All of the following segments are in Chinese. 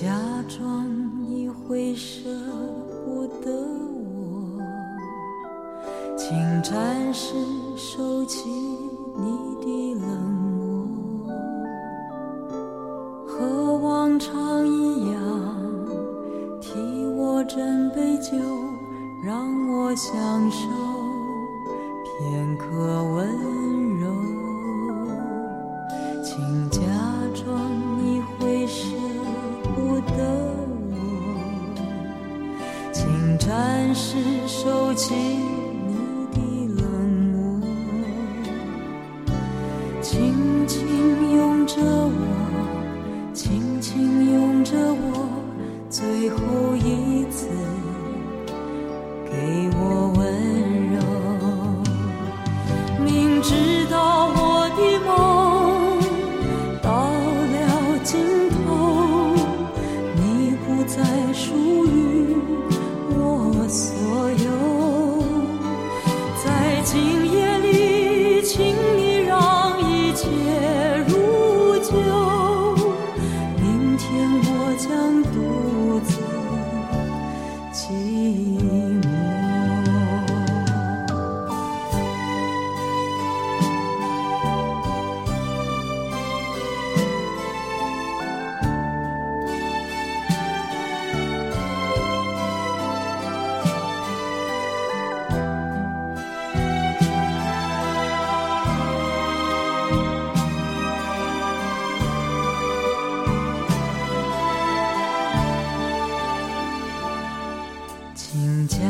假装你会舍不得我，请暂时收起手机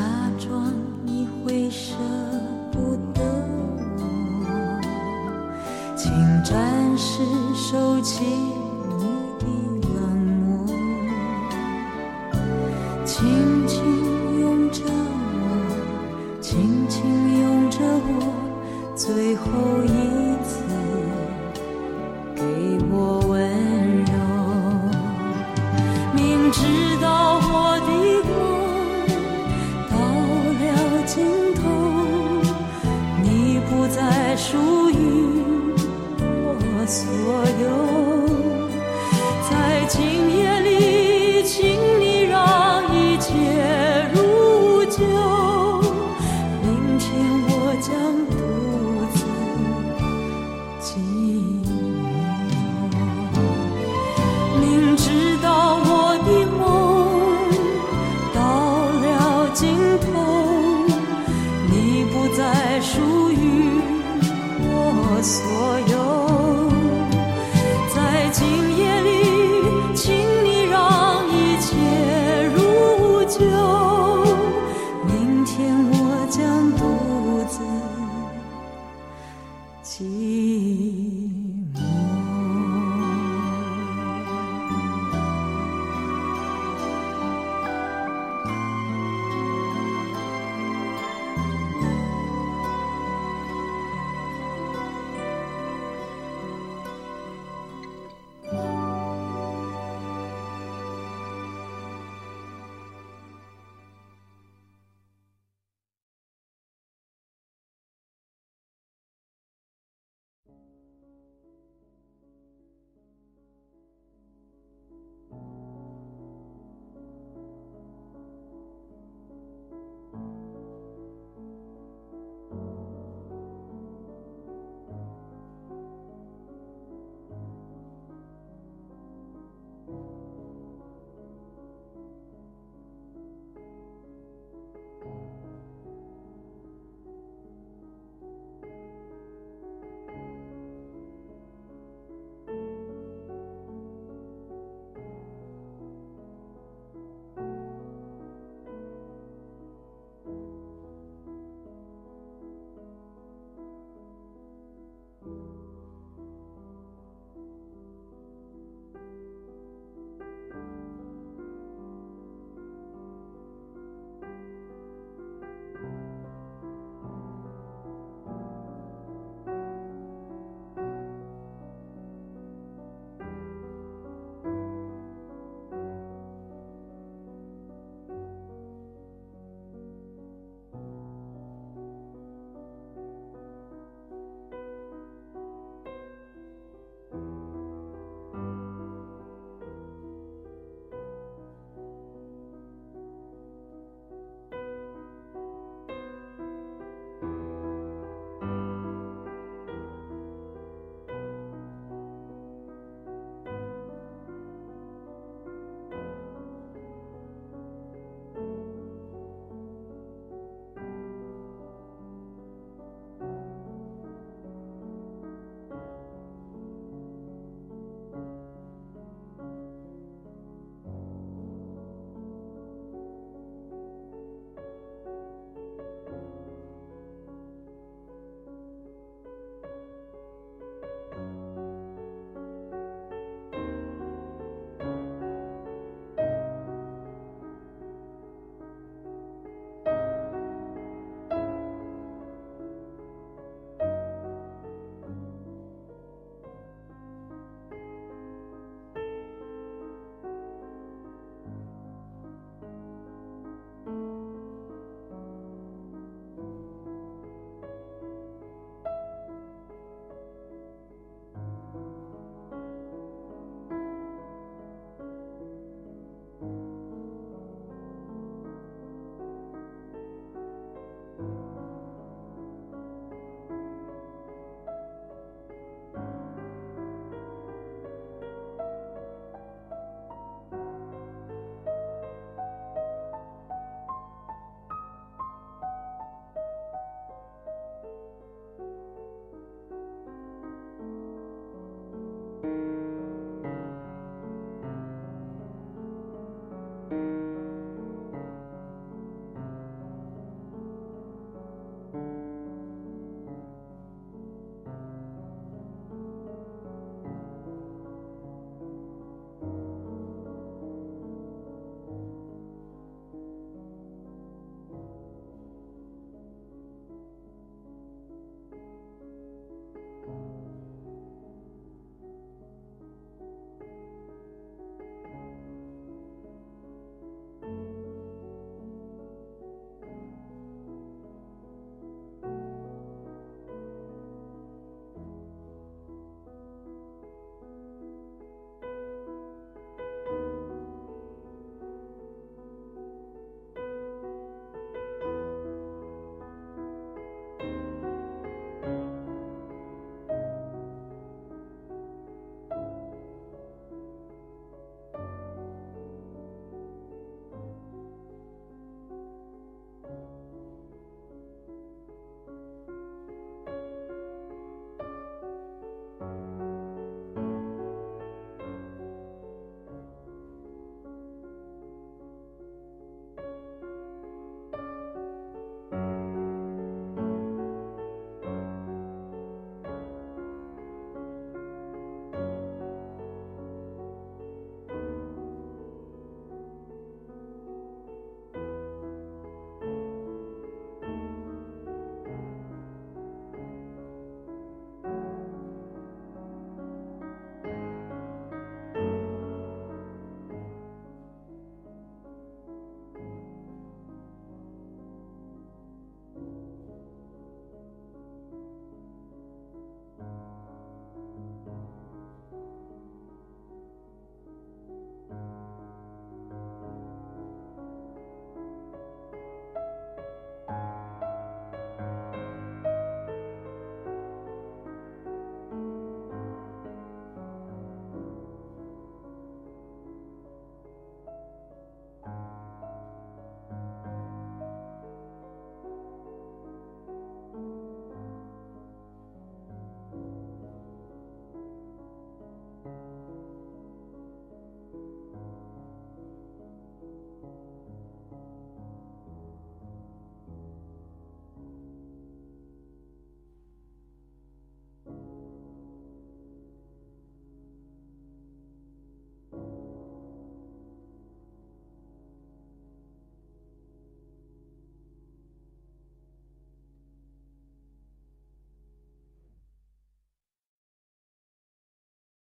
假装你会舍不得我，请暂时收起你的冷漠，轻轻拥着我，轻轻拥着我，最后一次给我温柔。明知所有。在今夜里，请你让一切如旧。明天我将独自寂寞。明知道我的梦到了尽头，你不再属于我所有。